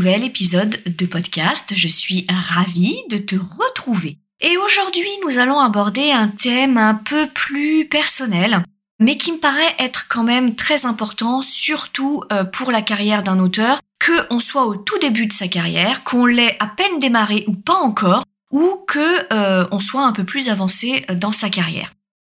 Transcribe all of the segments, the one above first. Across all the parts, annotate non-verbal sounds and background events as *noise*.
nouvel épisode de podcast. Je suis ravie de te retrouver. Et aujourd'hui, nous allons aborder un thème un peu plus personnel, mais qui me paraît être quand même très important, surtout euh, pour la carrière d'un auteur, que on soit au tout début de sa carrière, qu'on l'ait à peine démarré ou pas encore, ou que euh, on soit un peu plus avancé dans sa carrière.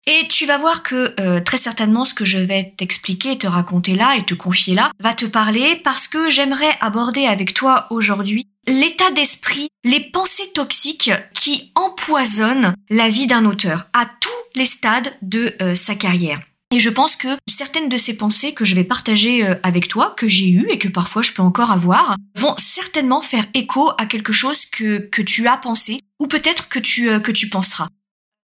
Et tu vas voir que euh, très certainement ce que je vais t'expliquer, te raconter là et te confier là va te parler parce que j'aimerais aborder avec toi aujourd'hui l'état d'esprit, les pensées toxiques qui empoisonnent la vie d'un auteur à tous les stades de euh, sa carrière. Et je pense que certaines de ces pensées que je vais partager euh, avec toi, que j'ai eues et que parfois je peux encore avoir, vont certainement faire écho à quelque chose que, que tu as pensé ou peut-être que tu, que tu penseras.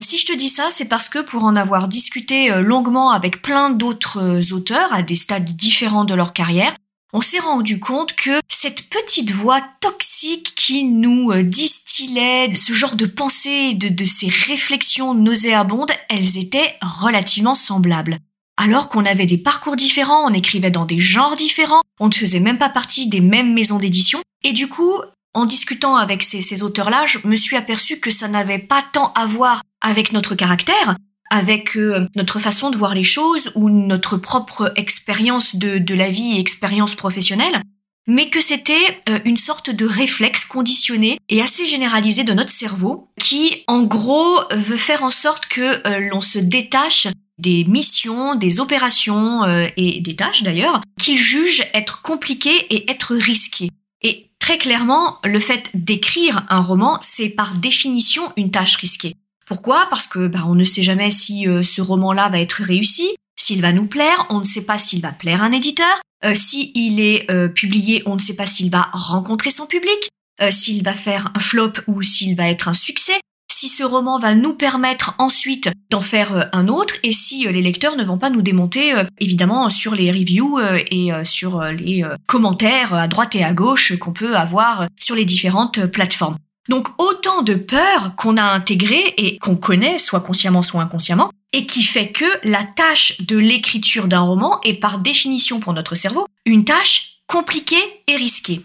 Si je te dis ça, c'est parce que pour en avoir discuté euh, longuement avec plein d'autres euh, auteurs à des stades différents de leur carrière, on s'est rendu compte que cette petite voix toxique qui nous euh, distillait ce genre de pensées, de, de ces réflexions nauséabondes, elles étaient relativement semblables. Alors qu'on avait des parcours différents, on écrivait dans des genres différents, on ne faisait même pas partie des mêmes maisons d'édition, et du coup, en discutant avec ces, ces auteurs-là, je me suis aperçu que ça n'avait pas tant à voir avec notre caractère, avec euh, notre façon de voir les choses ou notre propre expérience de, la vie et expérience professionnelle, mais que c'était euh, une sorte de réflexe conditionné et assez généralisé de notre cerveau qui, en gros, veut faire en sorte que euh, l'on se détache des missions, des opérations et des tâches d'ailleurs, qu'il juge être compliquées et être risquées. Et Très clairement, le fait d'écrire un roman, c'est par définition une tâche risquée. Pourquoi? Parce que bah, on ne sait jamais si euh, ce roman-là va être réussi, s'il va nous plaire, on ne sait pas s'il va plaire à un éditeur, euh, s'il est euh, publié, on ne sait pas s'il va rencontrer son public, euh, s'il va faire un flop ou s'il va être un succès si ce roman va nous permettre ensuite d'en faire euh, un autre et si euh, les lecteurs ne vont pas nous démonter évidemment sur les reviews et sur les commentaires à droite et à gauche qu'on peut avoir sur les différentes plateformes. Donc autant de peurs qu'on a intégrées et qu'on connaît, soit consciemment, soit inconsciemment, et qui fait que la tâche de l'écriture d'un roman est par définition pour notre cerveau une tâche compliquée et risquée.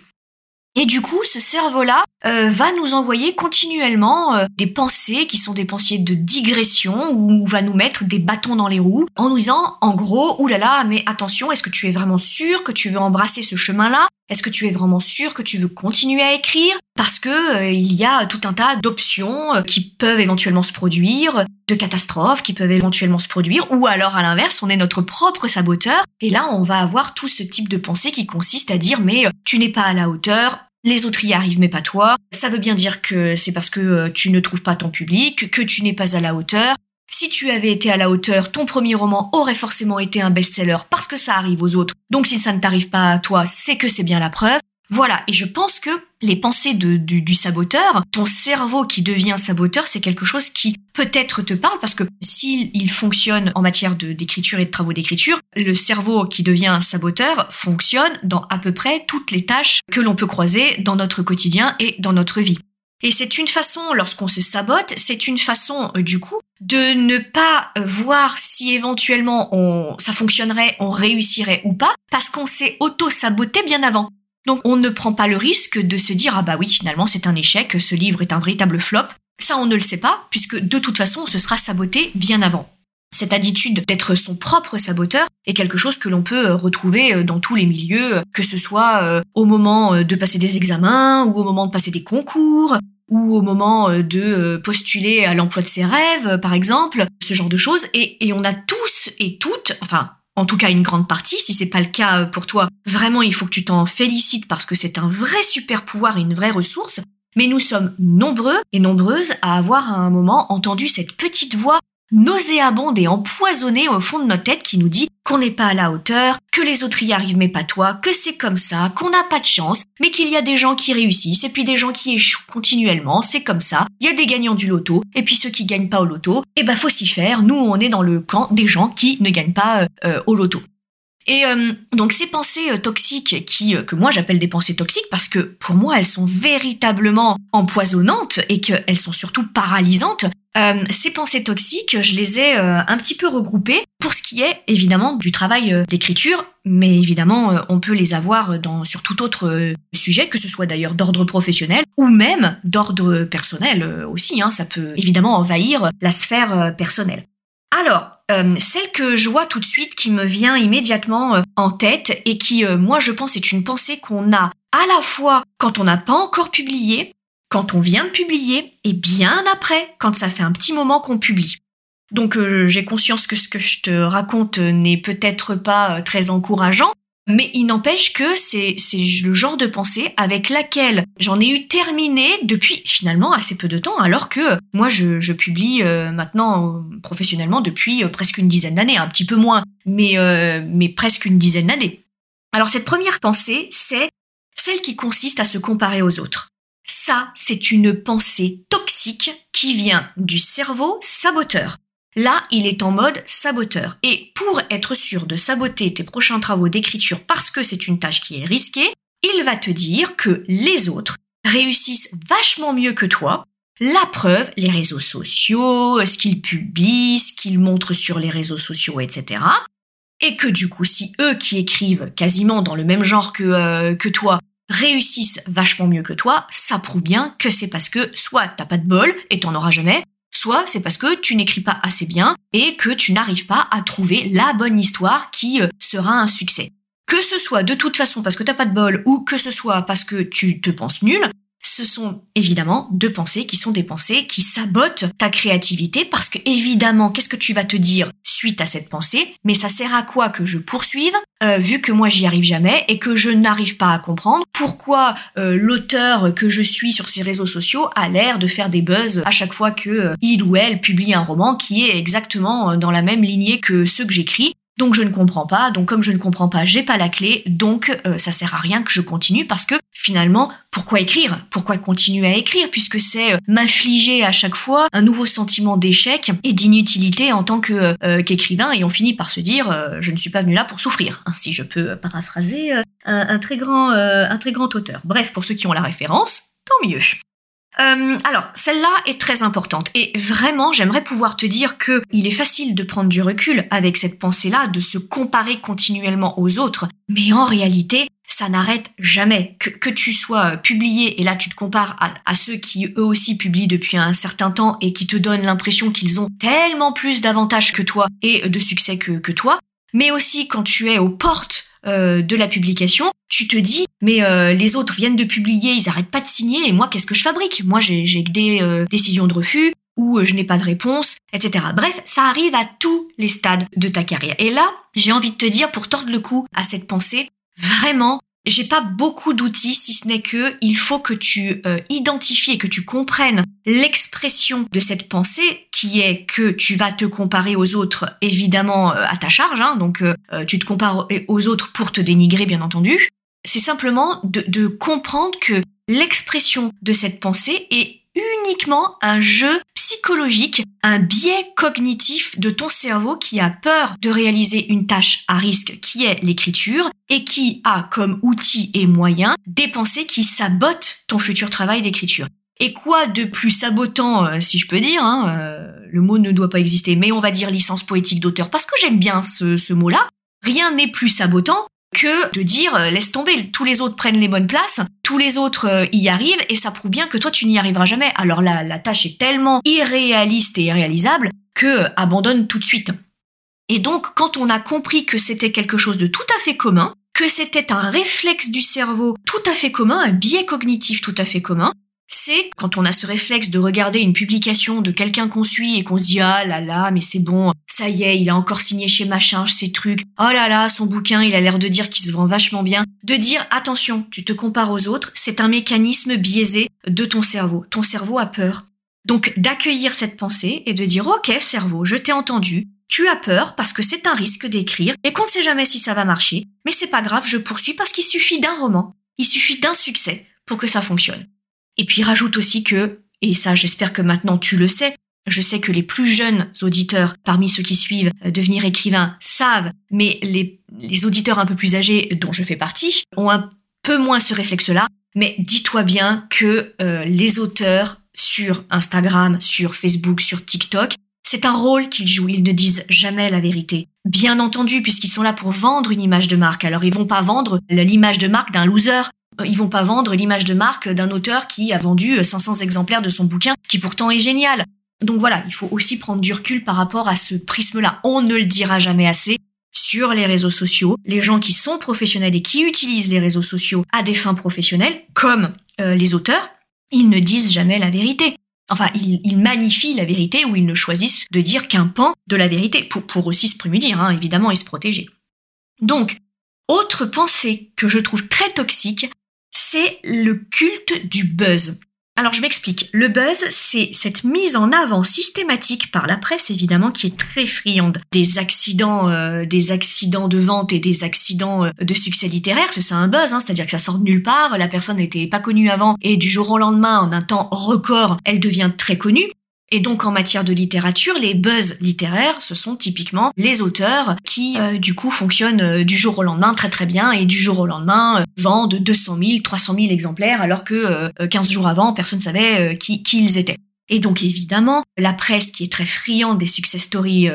Et du coup, ce cerveau-là euh, va nous envoyer continuellement euh, des pensées qui sont des pensées de digression ou va nous mettre des bâtons dans les roues en nous disant en gros oulala mais attention est-ce que tu es vraiment sûr que tu veux embrasser ce chemin-là? Est-ce que tu es vraiment sûr que tu veux continuer à écrire? Parce que euh, il y a tout un tas d'options qui peuvent éventuellement se produire, de catastrophes qui peuvent éventuellement se produire, ou alors à l'inverse, on est notre propre saboteur, et là on va avoir tout ce type de pensée qui consiste à dire mais tu n'es pas à la hauteur, les autres y arrivent mais pas toi. Ça veut bien dire que c'est parce que euh, tu ne trouves pas ton public, que tu n'es pas à la hauteur. Si tu avais été à la hauteur, ton premier roman aurait forcément été un best-seller parce que ça arrive aux autres. Donc si ça ne t'arrive pas à toi, c'est que c'est bien la preuve. Voilà, et je pense que les pensées du, saboteur, ton cerveau qui devient saboteur, c'est quelque chose qui peut-être te parle parce que s'il il fonctionne en matière d'écriture et de travaux d'écriture, le cerveau qui devient saboteur fonctionne dans à peu près toutes les tâches que l'on peut croiser dans notre quotidien et dans notre vie. Et c'est une façon, lorsqu'on se sabote, c'est une façon, euh, du coup, de ne pas euh, voir si éventuellement on, ça fonctionnerait, on réussirait ou pas, parce qu'on s'est auto-saboté bien avant. Donc on ne prend pas le risque de se dire ah bah oui finalement c'est un échec, ce livre est un véritable flop. Ça on ne le sait pas puisque de toute façon on se sera saboté bien avant. Cette attitude d'être son propre saboteur est quelque chose que l'on peut euh, retrouver euh, dans tous les milieux, que ce soit euh, au moment de passer des examens ou au moment de passer des concours ou au moment de postuler à l'emploi de ses rêves, par exemple, ce genre de choses. Et, on a tous et toutes, enfin en tout cas une grande partie. Si c'est pas le cas euh, pour toi, vraiment il faut que tu t'en félicites parce que c'est un vrai super pouvoir et une vraie ressource. Mais nous sommes nombreux et nombreuses à avoir à un moment entendu cette petite voix nauséabonde et empoisonnée au fond de notre tête qui nous dit qu'on n'est pas à la hauteur, que les autres y arrivent mais pas toi, que c'est comme ça, qu'on n'a pas de chance, mais qu'il y a des gens qui réussissent et puis des gens qui échouent continuellement, c'est comme ça, il y a des gagnants du loto et puis ceux qui gagnent pas au loto, eh ben faut s'y faire, nous on est dans le camp des gens qui ne gagnent pas euh, euh, au loto. Et euh, donc ces pensées toxiques qui que moi j'appelle des pensées toxiques parce que pour moi elles sont véritablement empoisonnantes et qu'elles sont surtout paralysantes. Ces pensées toxiques, je les ai un petit peu regroupées pour ce qui est évidemment du travail euh, d'écriture, mais évidemment euh, on peut les avoir sur tout autre euh, sujet, que ce soit d'ailleurs d'ordre professionnel ou même d'ordre personnel aussi. Hein, ça peut évidemment envahir la sphère personnelle. Alors, celle que je vois tout de suite qui me vient immédiatement en tête et qui, moi, je pense, est une pensée qu'on a à la fois quand on n'a pas encore publié, quand on vient de publier et bien après, quand ça fait un petit moment qu'on publie. Donc euh, j'ai conscience que ce que je te raconte n'est peut-être pas euh, très encourageant, mais il n'empêche que c'est le genre de pensée avec laquelle j'en ai eu terminé depuis finalement assez peu de temps, alors que moi je, publie euh, maintenant professionnellement depuis presque une dizaine d'années, un petit peu moins, mais, mais presque une dizaine d'années. Alors cette première pensée, c'est celle qui consiste à se comparer aux autres. Ça, c'est une pensée toxique qui vient du cerveau saboteur. Là, il est en mode saboteur. Et pour être sûr de saboter tes prochains travaux d'écriture parce que c'est une tâche qui est risquée, il va te dire que les autres réussissent vachement mieux que toi. La preuve, les réseaux sociaux, ce qu'ils publient, ce qu'ils montrent sur les réseaux sociaux, etc. Et que du coup, si eux qui écrivent quasiment dans le même genre que, euh, que toi réussissent vachement mieux que toi, ça prouve bien que c'est parce que soit t'as pas de bol et t'en auras jamais, soit c'est parce que tu n'écris pas assez bien et que tu n'arrives pas à trouver la bonne histoire qui euh, sera un succès. Que ce soit de toute façon parce que t'as pas de bol ou que ce soit parce que tu te penses nul, ce sont évidemment deux pensées qui sont des pensées qui sabotent ta créativité parce que évidemment, qu'est-ce que tu vas te dire suite à cette pensée? Mais ça sert à quoi que je poursuive? Euh, vu que moi j'y arrive jamais et que je n'arrive pas à comprendre pourquoi euh, l'auteur que je suis sur ces réseaux sociaux a l'air de faire des buzz à chaque fois que euh, il ou elle publie un roman qui est exactement dans la même lignée que ceux que j'écris? Donc je ne comprends pas, donc comme je ne comprends pas, j'ai pas la clé, donc euh, ça sert à rien que je continue parce que finalement, pourquoi écrire? Pourquoi continuer à écrire? Puisque c'est euh, m'infliger à chaque fois un nouveau sentiment d'échec et d'inutilité en tant que euh, qu'écrivain. Et on finit par se dire je ne suis pas venu là pour souffrir, hein, si je peux paraphraser un, très grand un très grand auteur. Bref, pour ceux qui ont la référence, tant mieux. Euh, alors, celle-là est très importante. Et vraiment, j'aimerais pouvoir te dire que il est facile de prendre du recul avec cette pensée-là, de se comparer continuellement aux autres, mais en réalité, ça n'arrête jamais. Que, tu sois publié et là tu te compares à, ceux qui eux aussi publient depuis un certain temps et qui te donnent l'impression qu'ils ont tellement plus d'avantages que toi et de succès que toi, mais aussi quand tu es aux portes euh, de la publication, tu te dis mais euh, les autres viennent de publier, ils arrêtent pas de signer et moi qu'est-ce que je fabrique? Moi j'ai des euh, décisions de refus ou je n'ai pas de réponse, etc. Bref, ça arrive à tous les stades de ta carrière. Et là, j'ai envie de te dire pour tordre le cou à cette pensée, vraiment j'ai pas beaucoup d'outils si ce n'est que il faut que tu euh, identifies et que tu comprennes l'expression de cette pensée qui est que tu vas te comparer aux autres évidemment euh, à ta charge hein, donc euh, tu te compares aux autres pour te dénigrer bien entendu. C'est simplement de, de comprendre que l'expression de cette pensée est uniquement un jeu psychologique, un biais cognitif de ton cerveau qui a peur de réaliser une tâche à risque qui est l'écriture et qui a comme outil et moyen des pensées qui sabotent ton futur travail d'écriture. Et quoi de plus sabotant, euh, si je peux dire, hein, euh, le mot ne doit pas exister, mais on va dire licence poétique d'auteur, parce que j'aime bien ce, ce mot-là, rien n'est plus sabotant que de dire euh, laisse tomber, tous les autres prennent les bonnes places, tous les autres euh, y arrivent et ça prouve bien que toi tu n'y arriveras jamais. Alors là, la tâche est tellement irréaliste et irréalisable que euh, abandonne tout de suite. Et donc quand on a compris que c'était quelque chose de tout à fait commun, que c'était un réflexe du cerveau tout à fait commun, un biais cognitif tout à fait commun, c'est quand on a ce réflexe de regarder une publication de quelqu'un qu'on suit et qu'on se dit ah là là mais c'est bon ça y est il a encore signé chez machin ces trucs. Oh là là son bouquin il a l'air de dire qu'il se vend vachement bien. De dire attention tu te compares aux autres c'est un mécanisme biaisé de ton cerveau. Ton cerveau a peur. Donc d'accueillir cette pensée et de dire ok cerveau je t'ai entendu tu as peur parce que c'est un risque d'écrire et qu'on ne sait jamais si ça va marcher mais c'est pas grave je poursuis parce qu'il suffit d'un roman. Il suffit d'un succès pour que ça fonctionne et puis rajoute aussi que, et ça j'espère que maintenant tu le sais, je sais que les plus jeunes auditeurs parmi ceux qui suivent euh, devenir écrivain savent, mais les, les auditeurs un peu plus âgés dont je fais partie ont un peu moins ce réflexe-là. Mais dis-toi bien que euh, les auteurs sur Instagram, sur Facebook, sur TikTok C'est un rôle qu'ils jouent, ils ne disent jamais la vérité. Bien entendu, puisqu'ils sont là pour vendre une image de marque. Alors ils vont pas vendre l'image de marque d'un loser. Ils vont pas vendre l'image de marque d'un auteur qui a vendu 500 exemplaires de son bouquin, qui pourtant est génial. Donc voilà, il faut aussi prendre du recul par rapport à ce prisme-là. On ne le dira jamais assez. Sur les réseaux sociaux, les gens qui sont professionnels et qui utilisent les réseaux sociaux à des fins professionnelles, comme euh, les auteurs, ils ne disent jamais la vérité. Enfin, ils, magnifient la vérité ou ils ne choisissent de dire qu'un pan de la vérité, pour, aussi se prémunir, hein, évidemment, et se protéger. Donc, autre pensée que je trouve très toxique, c'est le culte du buzz. Alors je m'explique. Le buzz, c'est cette mise en avant systématique par la presse, évidemment, qui est très friande des accidents, euh, des accidents de vente et des accidents euh, de succès littéraire. C'est ça un buzz, hein, c'est-à-dire que ça sort de nulle part. La personne n'était pas connue avant et du jour au lendemain, en un temps record, elle devient très connue. Et donc en matière de littérature, les buzz littéraires, ce sont typiquement les auteurs qui euh, du coup fonctionnent euh, du jour au lendemain très très bien et du jour au lendemain euh, vendent 200 000, 300 000 exemplaires alors que 15 jours avant personne savait qui, ils étaient. Et donc évidemment, la presse qui est très friande des success stories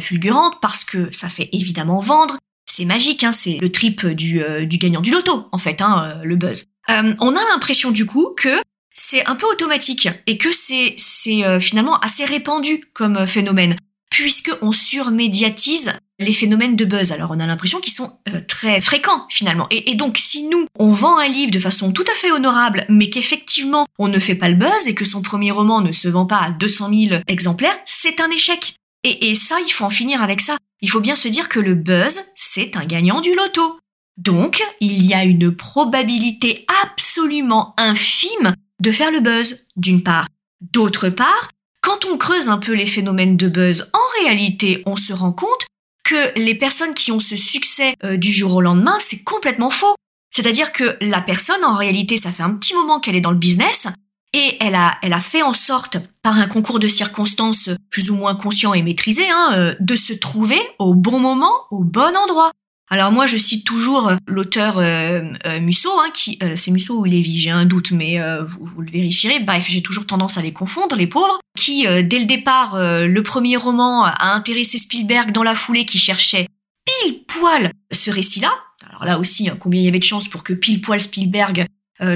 fulgurantes parce que ça fait évidemment vendre, c'est magique, hein, c'est le trip du, du gagnant du loto en fait, hein, le buzz. on a l'impression du coup que c'est un peu automatique et que c'est euh, finalement assez répandu comme euh, phénomène puisque on surmédiatise les phénomènes de buzz. Alors on a l'impression qu'ils sont euh, très fréquents finalement. Et, et, donc si nous, on vend un livre de façon tout à fait honorable, mais qu'effectivement on ne fait pas le buzz et que son premier roman ne se vend pas à 200 000 exemplaires, c'est un échec. Et, et ça, il faut en finir avec ça. Il faut bien se dire que le buzz, c'est un gagnant du loto. Donc, il y a une probabilité absolument infime de faire le buzz, d'une part. D'autre part, quand on creuse un peu les phénomènes de buzz, en réalité, on se rend compte que les personnes qui ont ce succès euh, du jour au lendemain, c'est complètement faux. C'est-à-dire que la personne, en réalité, ça fait un petit moment qu'elle est dans le business, et elle a, elle a fait en sorte, par un concours de circonstances plus ou moins conscient et maîtrisé, hein, euh, de se trouver au bon moment, au bon endroit. Alors moi, je cite toujours euh, l'auteur euh, euh, Musso, hein, qui c'est Musso ou Lévy, j'ai un doute, mais vous, vous, le vérifierez. Bref, j'ai toujours tendance à les confondre, les pauvres, qui dès le départ, le premier roman a intéressé Spielberg dans la foulée, qui cherchait pile poil ce récit-là. Alors là aussi, hein, combien il y avait de chances pour que pile poil Spielberg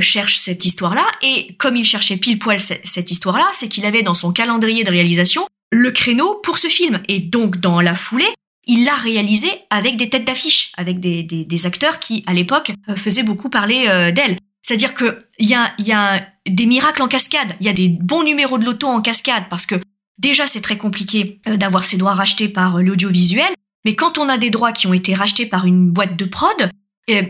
cherche cette histoire-là? Et comme il cherchait pile poil cette histoire-là, c'est qu'il avait dans son calendrier de réalisation le créneau pour ce film. Et donc dans la foulée, il l'a réalisé avec des têtes d'affiche, avec des, des, acteurs qui, à l'époque, euh, faisaient beaucoup parler euh, d'elle. C'est-à-dire que il y a, y a des miracles en cascade, il y a des bons numéros de loto en cascade, parce que déjà c'est très compliqué euh, d'avoir ses droits rachetés par l'audiovisuel, mais quand on a des droits qui ont été rachetés par une boîte de prod,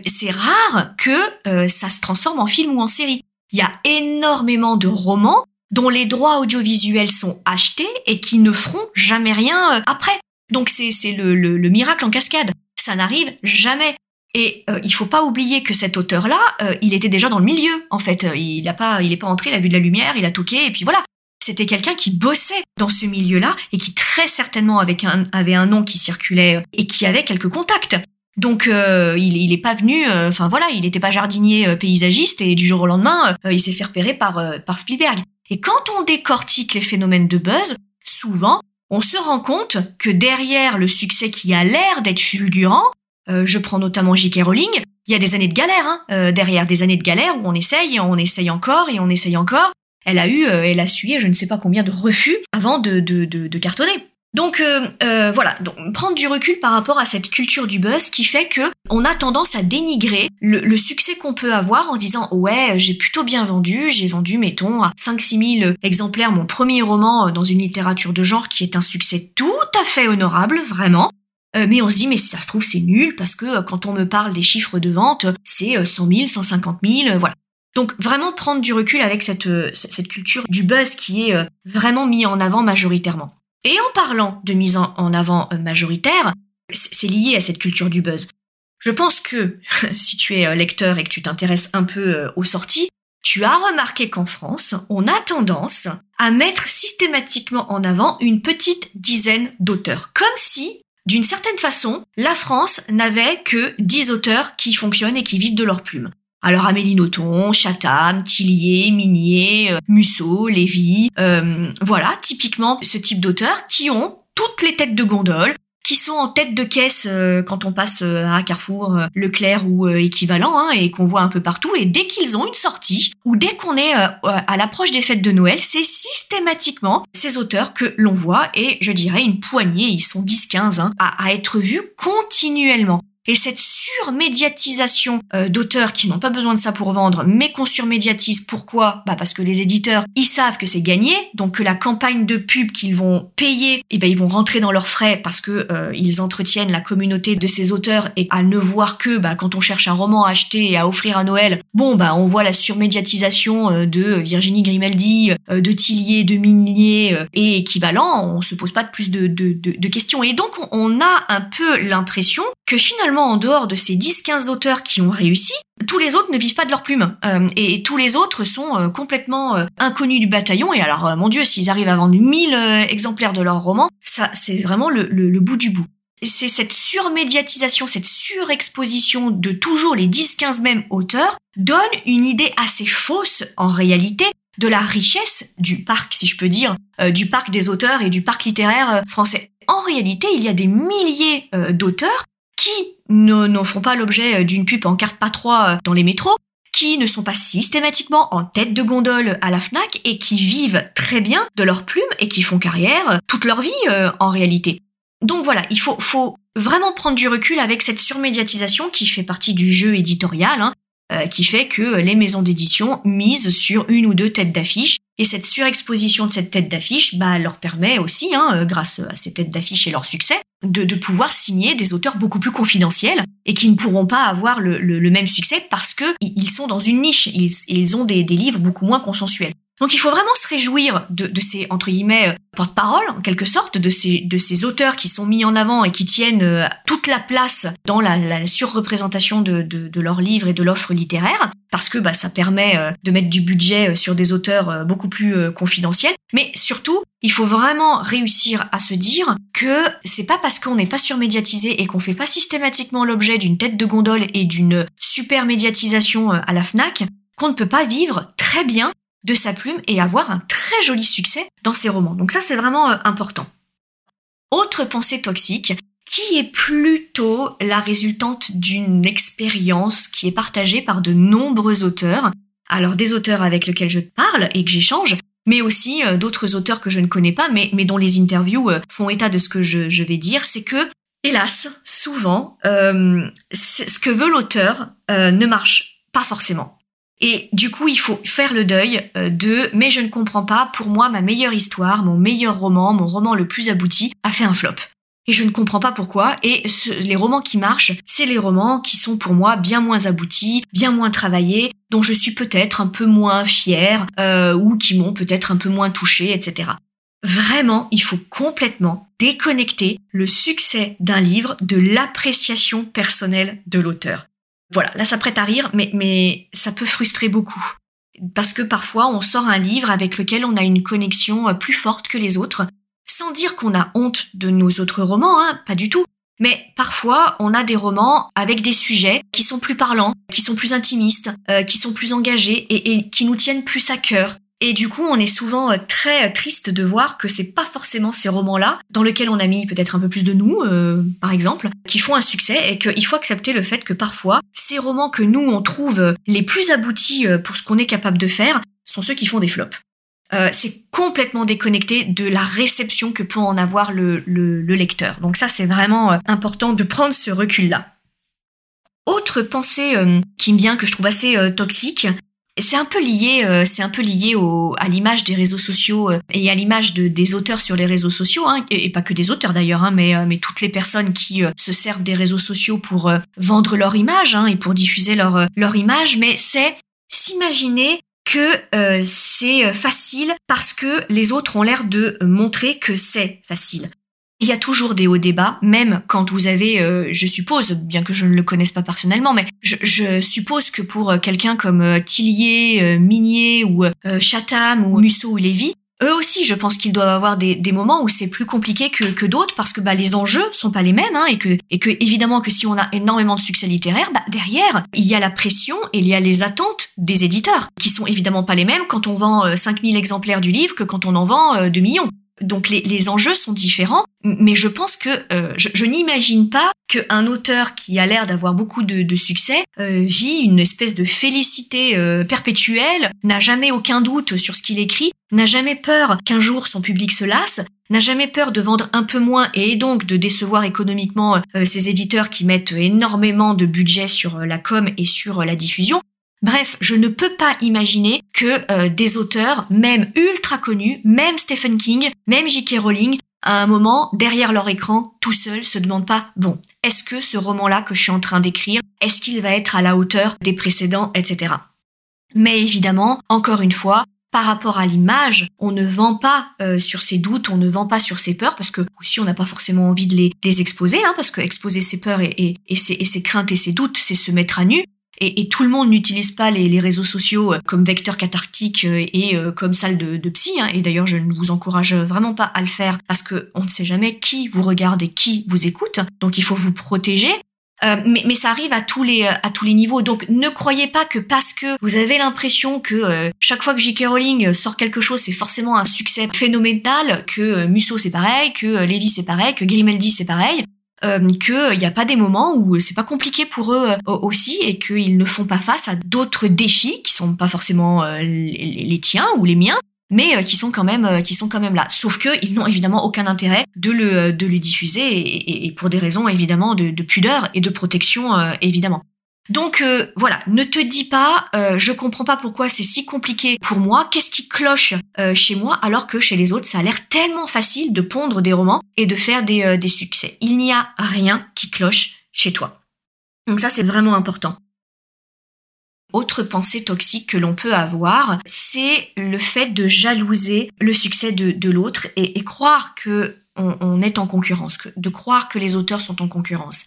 c'est rare que ça se transforme en film ou en série. Il y a énormément de romans dont les droits audiovisuels sont achetés et qui ne feront jamais rien après. Donc c'est c'est le, le, miracle en cascade. Ça n'arrive jamais. Et euh, il faut pas oublier que cet auteur-là, euh, il était déjà dans le milieu. En fait, euh, il a pas, il est pas entré, il a vu de la lumière, il a toqué, et puis voilà. C'était quelqu'un qui bossait dans ce milieu-là et qui très certainement avait un, nom qui circulait et qui avait quelques contacts. Donc il, il est pas venu, enfin voilà, il n'était pas jardinier paysagiste et du jour au lendemain, il s'est fait repérer par par Spielberg. Et quand on décortique les phénomènes de buzz, souvent on se rend compte que derrière le succès qui a l'air d'être fulgurant, euh, je prends notamment J.K. Rowling, il y a des années de galère, hein, euh, derrière des années de galère où on essaye, on essaye encore et on essaye encore. Elle a eu, euh, elle a suivi je ne sais pas combien de refus avant de, de, de cartonner. Donc euh, euh, voilà, donc prendre du recul par rapport à cette culture du buzz qui fait que on a tendance à dénigrer le, succès qu'on peut avoir en disant ouais j'ai plutôt bien vendu, j'ai vendu mettons à 5-6 000 exemplaires mon premier roman euh, dans une littérature de genre qui est un succès tout à fait honorable vraiment. mais on se dit mais ça se trouve c'est nul parce que quand on me parle des chiffres de vente c'est 100 000, 150 000, voilà. Donc vraiment prendre du recul avec cette, cette culture du buzz qui est vraiment mis en avant majoritairement. Et en parlant de mise en avant euh, majoritaire, c'est lié à cette culture du buzz. Je pense que *laughs* si tu es euh, lecteur et que tu t'intéresses un peu euh, aux sorties, tu as remarqué qu'en France, on a tendance à mettre systématiquement en avant une petite dizaine d'auteurs. Comme si, d'une certaine façon, la France n'avait que 10 auteurs qui fonctionnent et qui vivent de leur plume. Alors Amélie Nothomb, Chatham, Tillier, Minier, euh, Musso, Lévy, euh, voilà, typiquement ce type d'auteurs qui ont toutes les têtes de gondole, qui sont en tête de caisse euh, quand on passe euh, à Carrefour, Leclerc ou équivalent, hein, et qu'on voit un peu partout. Et dès qu'ils ont une sortie, ou dès qu'on est à l'approche des fêtes de Noël, c'est systématiquement ces auteurs que l'on voit, et je dirais une poignée, ils sont 10-15, hein, à être vus continuellement. Et cette surmédiatisation euh, d'auteurs qui n'ont pas besoin de ça pour vendre, mais qu'on surmédiatise, pourquoi? Bah parce que les éditeurs, ils savent que c'est gagné, donc que la campagne de pub qu'ils vont payer, eh ben ils vont rentrer dans leurs frais parce que euh, ils entretiennent la communauté de ces auteurs et à ne voir que bah quand on cherche un roman à acheter et à offrir à Noël, bon bah on voit la surmédiatisation euh, de Virginie Grimaldi, de Tillier, de Minier et équivalent, on se pose pas de plus de, de, de, de questions. Et donc on a un peu l'impression que finalement en dehors de ces 10-15 auteurs qui ont réussi, tous les autres ne vivent pas de leur plume. Euh, et tous les autres sont euh, complètement euh, inconnus du bataillon. Et alors, mon Dieu, s'ils arrivent à vendre 1000 exemplaires de leur roman, ça, c'est vraiment le, le bout du bout. C'est cette surmédiatisation, cette surexposition de toujours les 10-15 mêmes auteurs donne une idée assez fausse, en réalité, de la richesse du parc, si je peux dire, du parc des auteurs et du parc littéraire français. En réalité, il y a des milliers d'auteurs qui ne, font pas l'objet euh, d'une pub en carte pas 3 euh, dans les métros, qui ne sont pas systématiquement en tête de gondole à la FNAC et qui vivent très bien de leur plume et qui font carrière euh, toute leur vie en réalité. Donc voilà, il faut, faut vraiment prendre du recul avec cette surmédiatisation qui fait partie du jeu éditorial, hein, qui fait que les maisons d'édition misent sur une ou deux têtes d'affiche. Et cette surexposition de cette tête d'affiche bah, leur permet aussi, hein, grâce à ces têtes d'affiche et leur succès, de, pouvoir signer des auteurs beaucoup plus confidentiels et qui ne pourront pas avoir le, même succès parce que ils sont dans une niche, ils, ont des livres beaucoup moins consensuels. Donc il faut vraiment se réjouir de, ces entre guillemets euh, porte-parole en quelque sorte de ces de ces auteurs qui sont mis en avant et qui tiennent euh, toute la place dans la, la surreprésentation de, de, de leurs livres et de l'offre littéraire parce que bah, ça permet euh, de mettre du budget sur des auteurs beaucoup plus confidentiels. Mais surtout, il faut vraiment réussir à se dire que c'est pas parce qu'on n'est pas surmédiatisé et qu'on fait pas systématiquement l'objet d'une tête de gondole et d'une super médiatisation à la Fnac qu'on ne peut pas vivre très bien de sa plume et avoir un très joli succès dans ses romans. Donc ça, c'est vraiment euh, important. Autre pensée toxique, qui est plutôt la résultante d'une expérience qui est partagée par de nombreux auteurs. Alors des auteurs avec lesquels je parle et que j'échange, mais aussi euh, d'autres auteurs que je ne connais pas, mais, dont les interviews euh, font état de ce que je, vais dire, c'est que, hélas, souvent, ce que veut l'auteur ne marche pas forcément. Et du coup, il faut faire le deuil euh, de mais je ne comprends pas, pour moi, ma meilleure histoire, mon meilleur roman, mon roman le plus abouti, a fait un flop. Et je ne comprends pas pourquoi. Et les romans qui marchent, c'est les romans qui sont pour moi bien moins aboutis, bien moins travaillés, dont je suis peut-être un peu moins fière, euh, ou qui m'ont peut-être un peu moins touché, etc. Vraiment, il faut complètement déconnecter le succès d'un livre de l'appréciation personnelle de l'auteur. Voilà, là ça prête à rire, mais, mais ça peut frustrer beaucoup. Parce que parfois on sort un livre avec lequel on a une connexion euh, plus forte que les autres, sans dire qu'on a honte de nos autres romans, hein, pas du tout. Mais parfois, on a des romans avec des sujets qui sont plus parlants, qui sont plus intimistes, euh, qui sont plus engagés et, et, qui nous tiennent plus à cœur. Et du coup, on est souvent euh, très euh, triste de voir que c'est pas forcément ces romans-là, dans lesquels on a mis peut-être un peu plus de nous, euh, par exemple, qui font un succès et qu'il faut accepter le fait que parfois, ces romans que nous, on trouve les plus aboutis pour ce qu'on est capable de faire, sont ceux qui font des flops. c'est complètement déconnecté de la réception que peut en avoir le, le, le lecteur. Donc ça, c'est vraiment important de prendre ce recul-là. Autre pensée qui me vient que je trouve assez toxique, c'est un peu lié, euh, c'est un peu lié à l'image des réseaux sociaux euh, et à l'image de, des auteurs sur les réseaux sociaux, hein, et, pas que des auteurs d'ailleurs, hein, mais, euh, mais toutes les personnes qui se servent des réseaux sociaux pour vendre leur image hein, et pour diffuser leur image. Mais c'est s'imaginer que c'est facile parce que les autres ont l'air de montrer que c'est facile. Il y a toujours des hauts débats, même quand vous avez, euh, je suppose, bien que je ne le connaisse pas personnellement, mais je, suppose que pour euh, quelqu'un comme euh, Tillier, Minier ou Chatham ou Musso ou Lévy, eux aussi, je pense qu'ils doivent avoir des, des moments où c'est plus compliqué que, que d'autres parce que bah, les enjeux sont pas les mêmes hein, et que et que évidemment que si on a énormément de succès littéraire, bah, derrière il y a la pression et il y a les attentes des éditeurs qui sont évidemment pas les mêmes quand on vend 5000 euh, exemplaires du livre que quand on en vend 2 euh, millions. Donc les, enjeux sont différents, mais je pense que euh, je, n'imagine pas qu'un auteur qui a l'air d'avoir beaucoup de, de succès euh, vit une espèce de félicité euh, perpétuelle, n'a jamais aucun doute sur ce qu'il écrit, n'a jamais peur qu'un jour son public se lasse, n'a jamais peur de vendre un peu moins et donc de décevoir économiquement ses éditeurs qui mettent énormément de budget sur la com et sur la diffusion. Bref, je ne peux pas imaginer que euh, des auteurs, même ultra connus, même Stephen King, même J.K. Rowling, à un moment, derrière leur écran, tout seul, se demandent pas, bon, est-ce que ce roman-là que je suis en train d'écrire, est-ce qu'il va être à la hauteur des précédents, etc. Mais évidemment, encore une fois, par rapport à l'image, on ne vend pas euh, sur ses doutes, on ne vend pas sur ses peurs, parce que aussi on n'a pas forcément envie de les, exposer, hein, parce que exposer ses peurs et ses craintes et ses doutes, c'est se mettre à nu et, tout le monde n'utilise pas les, réseaux sociaux euh, comme vecteur cathartique euh, et euh, comme salle de, psy. Hein. Et d'ailleurs, je ne vous encourage vraiment pas à le faire parce que on ne sait jamais qui vous regarde et qui vous écoute. Donc, il faut vous protéger. mais, ça arrive à tous les à tous les niveaux. Donc ne croyez pas que parce que vous avez l'impression que chaque fois que J.K. Rowling sort quelque chose, c'est forcément un succès phénoménal, que Musso c'est pareil, que Lévy c'est pareil, que Grimaldi c'est pareil euh, qu'il n'y a pas des moments où c'est pas compliqué pour eux euh, aussi et qu'ils ne font pas face à d'autres défis qui sont pas forcément euh, les, tiens ou les miens mais euh, qui sont quand même qui sont quand même là. Sauf que ils n'ont évidemment aucun intérêt de le de le diffuser et, pour des raisons évidemment de, de pudeur et de protection évidemment donc euh, voilà, ne te dis pas, euh, je comprends pas pourquoi c'est si compliqué pour moi, qu'est-ce qui cloche euh, chez moi alors que chez les autres ça a l'air tellement facile de pondre des romans et de faire des, euh, des succès. Il n'y a rien qui cloche chez toi. Donc ça c'est vraiment important. Autre pensée toxique que l'on peut avoir, c'est le fait de jalouser le succès de, de l'autre et, croire que on, on est en concurrence, que, de croire que les auteurs sont en concurrence.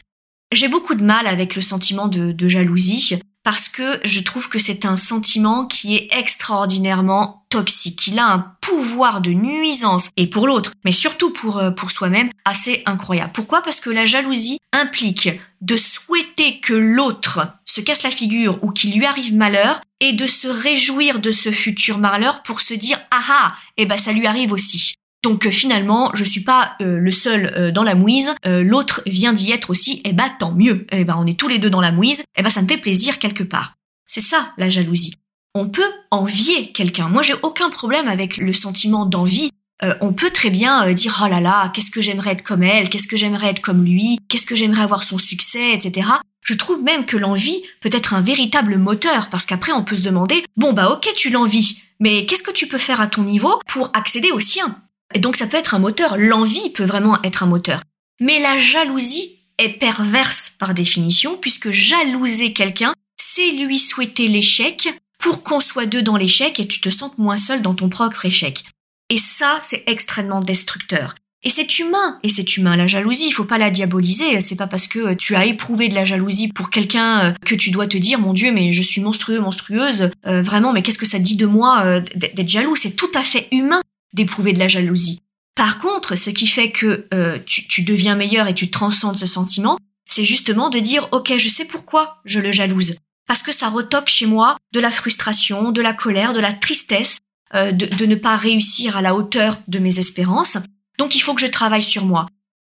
J'ai beaucoup de mal avec le sentiment de, jalousie parce que je trouve que c'est un sentiment qui est extraordinairement toxique. Il a un pouvoir de nuisance et pour l'autre, mais surtout pour, euh, soi-même, assez incroyable. Pourquoi? Parce que la jalousie implique de souhaiter que l'autre se casse la figure ou qu'il lui arrive malheur et de se réjouir de ce futur malheur pour se dire ah ah, eh ben ça lui arrive aussi. Donc euh, finalement, je suis pas euh, le seul euh, dans la mouise, l'autre vient d'y être aussi, et eh bah tant mieux. Et eh bah on est tous les deux dans la mouise, et eh bah ça me fait plaisir quelque part. C'est ça la jalousie. On peut envier quelqu'un. Moi j'ai aucun problème avec le sentiment d'envie. on peut très bien dire oh là là, qu'est-ce que j'aimerais être comme elle, qu'est-ce que j'aimerais être comme lui, qu'est-ce que j'aimerais avoir son succès, etc. Je trouve même que l'envie peut être un véritable moteur parce qu'après on peut se demander bon bah ok tu l'envies, mais qu'est-ce que tu peux faire à ton niveau pour accéder au sien? Et donc ça peut être un moteur, l'envie peut vraiment être un moteur. Mais la jalousie est perverse par définition, puisque jalouser quelqu'un, c'est lui souhaiter l'échec. Pour qu'on soit deux dans l'échec et tu te sentes moins seul dans ton propre échec. Et ça, c'est extrêmement destructeur. Et c'est humain, et c'est humain la jalousie, il faut pas la diaboliser, c'est pas parce que tu as éprouvé de la jalousie pour quelqu'un euh, que tu dois te dire mon dieu mais je suis monstrueux, monstrueuse, euh, vraiment mais qu'est-ce que ça dit de moi euh, d'être jaloux, c'est tout à fait humain d'éprouver de la jalousie. Par contre, ce qui fait que euh, tu, deviens meilleur et tu transcendes ce sentiment, c'est justement de dire ok, je sais pourquoi je le jalouse, parce que ça retoque chez moi de la frustration, de la colère, de la tristesse, euh, de, ne pas réussir à la hauteur de mes espérances. Donc il faut que je travaille sur moi.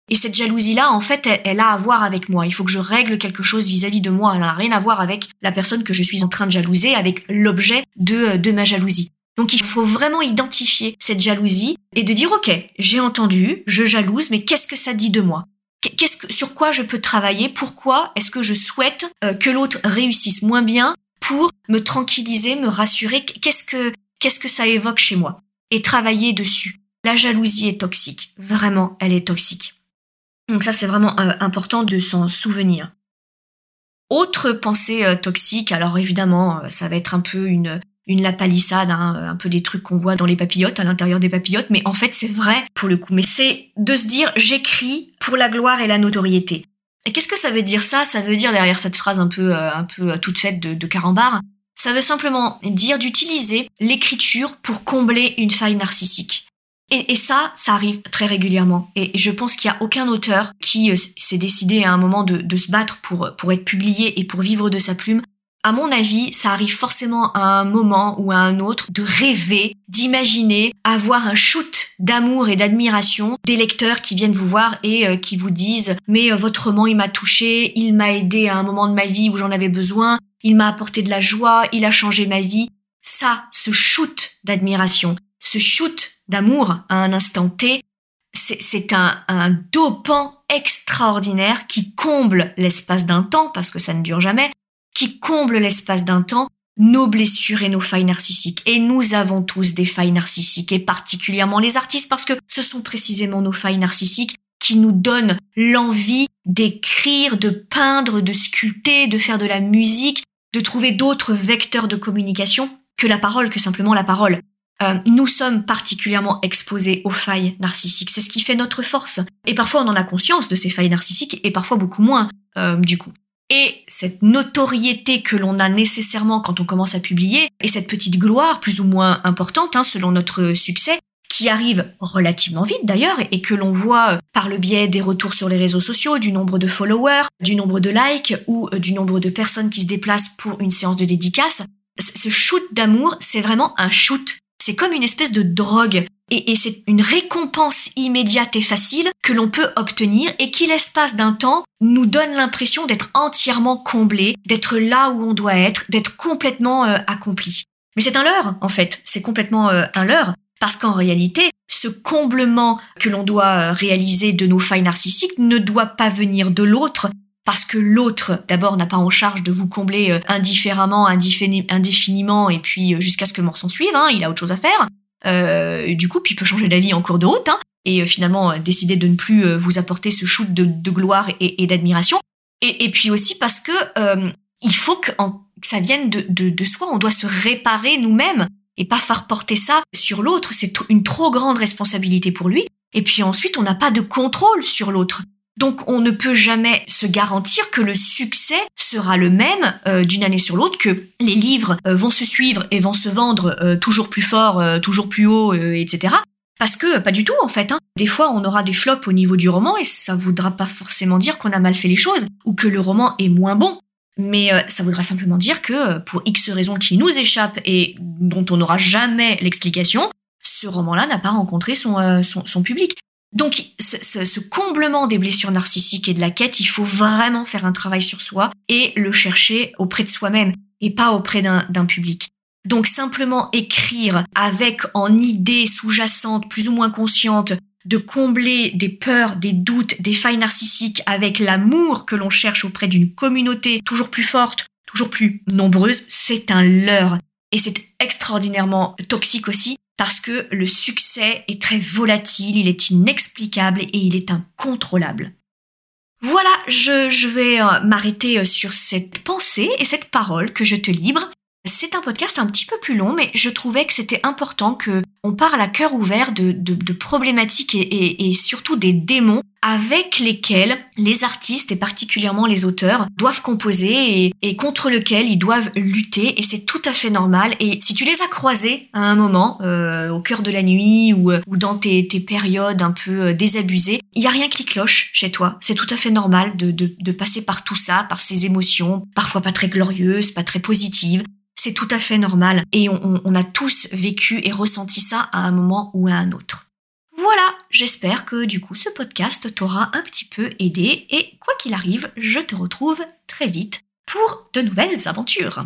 Et cette jalousie-là, en fait, elle, a à voir avec moi. Il faut que je règle quelque chose vis-à-vis de moi. Elle n'a rien à voir avec la personne que je suis en train de jalouser, avec l'objet de, de ma jalousie. Donc il faut vraiment identifier cette jalousie et de dire ok, j'ai entendu, je jalouse, mais qu'est-ce que ça dit de moi? Qu'est-ce que, sur quoi je peux travailler? Pourquoi est-ce que je souhaite euh, que l'autre réussisse moins bien pour me tranquilliser, me rassurer? Qu'est-ce que qu'est-ce que ça évoque chez moi? Et travailler dessus. La jalousie est toxique, vraiment, elle est toxique. Donc ça c'est vraiment euh, important de s'en souvenir. Autre pensée euh, toxique, alors évidemment, ça va être un peu une une la palissade, hein, un peu des trucs qu'on voit dans les papillotes, à l'intérieur des papillotes, mais en fait c'est vrai pour le coup. Mais c'est de se dire j'écris pour la gloire et la notoriété. Et qu'est-ce que ça veut dire ça? Ça veut dire derrière cette phrase un peu, euh, un peu euh, toute faite de, carambar, Ça veut simplement dire d'utiliser l'écriture pour combler une faille narcissique. Et, ça, ça arrive très régulièrement. Et, je pense qu'il n'y a aucun auteur qui euh, s'est décidé à un moment de, de, se battre pour, pour être publié et pour vivre de sa plume. À mon avis, ça arrive forcément à un moment ou à un autre de rêver, d'imaginer avoir un shoot d'amour et d'admiration des lecteurs qui viennent vous voir et euh, qui vous disent mais euh, votre roman il m'a touché, il m'a aidé à un moment de ma vie où j'en avais besoin, il m'a apporté de la joie, il a changé ma vie. Ça, ce shoot d'admiration, ce shoot d'amour à un instant T, c'est un, un dopant extraordinaire qui comble l'espace d'un temps, parce que ça ne dure jamais, qui comble l'espace d'un temps nos blessures et nos failles narcissiques. Et nous avons tous des failles narcissiques, et particulièrement les artistes, parce que ce sont précisément nos failles narcissiques qui nous donnent l'envie d'écrire, de peindre, de sculpter, de faire de la musique, de trouver d'autres vecteurs de communication que la parole, que simplement la parole. Euh, nous sommes particulièrement exposés aux failles narcissiques. C'est ce qui fait notre force. Et parfois on en a conscience de ces failles narcissiques et parfois beaucoup moins euh, du coup. Et cette notoriété que l'on a nécessairement quand on commence à publier, et cette petite gloire plus ou moins importante hein, selon notre succès, qui arrive relativement vite d'ailleurs, et que l'on voit par le biais des retours sur les réseaux sociaux, du nombre de followers, du nombre de likes ou euh, du nombre de personnes qui se déplacent pour une séance de dédicace, ce shoot d'amour, c'est vraiment un shoot. C'est comme une espèce de drogue et, c'est une récompense immédiate et facile que l'on peut obtenir et qui l'espace d'un temps nous donne l'impression d'être entièrement comblé, d'être là où on doit être, d'être complètement euh, accompli. Mais c'est un leurre, en fait, c'est complètement euh, un leurre, parce qu'en réalité, ce comblement que l'on doit euh, réaliser de nos failles narcissiques ne doit pas venir de l'autre, parce que l'autre, d'abord, n'a pas en charge de vous combler indifféremment, indéfiniment, et puis jusqu'à ce que mort s'en suive, hein, il a autre chose à faire. Euh, du coup, puis il peut changer d'avis en cours de route, hein, et euh, finalement euh, décider de ne plus vous apporter ce shoot de, gloire et, d'admiration. Et, puis aussi parce que il faut que, ça vienne de, de, soi, on doit se réparer nous-mêmes et pas faire porter ça sur l'autre. C'est une trop grande responsabilité pour lui. Et puis ensuite, on n'a pas de contrôle sur l'autre. Donc on ne peut jamais se garantir que le succès sera le même euh, d'une année sur l'autre, que les livres euh, vont se suivre et vont se vendre euh, toujours plus fort, toujours plus haut, etc. Parce que pas du tout en fait. Hein. Des fois on aura des flops au niveau du roman et ça voudra pas forcément dire qu'on a mal fait les choses ou que le roman est moins bon. Mais ça voudra simplement dire que pour X raisons qui nous échappent et dont on n'aura jamais l'explication, ce roman-là n'a pas rencontré son, son public. Donc, ce, comblement des blessures narcissiques et de la quête, il faut vraiment faire un travail sur soi et le chercher auprès de soi-même et pas auprès d'un public. Donc, simplement écrire avec en idée sous-jacente, plus ou moins consciente, de combler des peurs, des doutes, des failles narcissiques avec l'amour que l'on cherche auprès d'une communauté toujours plus forte, toujours plus nombreuse, c'est un leurre. Et c'est extraordinairement toxique aussi parce que le succès est très volatile, il est inexplicable et il est incontrôlable. Voilà, je, vais euh, m'arrêter euh, sur cette pensée et cette parole que je te libre. C'est un podcast un petit peu plus long, mais je trouvais que c'était important que on parle à cœur ouvert de, problématiques et, surtout des démons avec lesquels les artistes et particulièrement les auteurs doivent composer et, contre lesquels ils doivent lutter et c'est tout à fait normal. Et si tu les as croisés à un moment euh, au cœur de la nuit ou, ou dans tes, tes, périodes un peu euh, désabusées il y a rien qui cloche chez toi. C'est tout à fait normal de, de, de passer par tout ça par ces émotions parfois pas très glorieuses pas très positives c'est tout à fait normal et on, a tous vécu et ressenti ça à un moment ou à un autre. Voilà, j'espère que du coup ce podcast t'aura un petit peu aidé et quoi qu'il arrive, je te retrouve très vite pour de nouvelles aventures.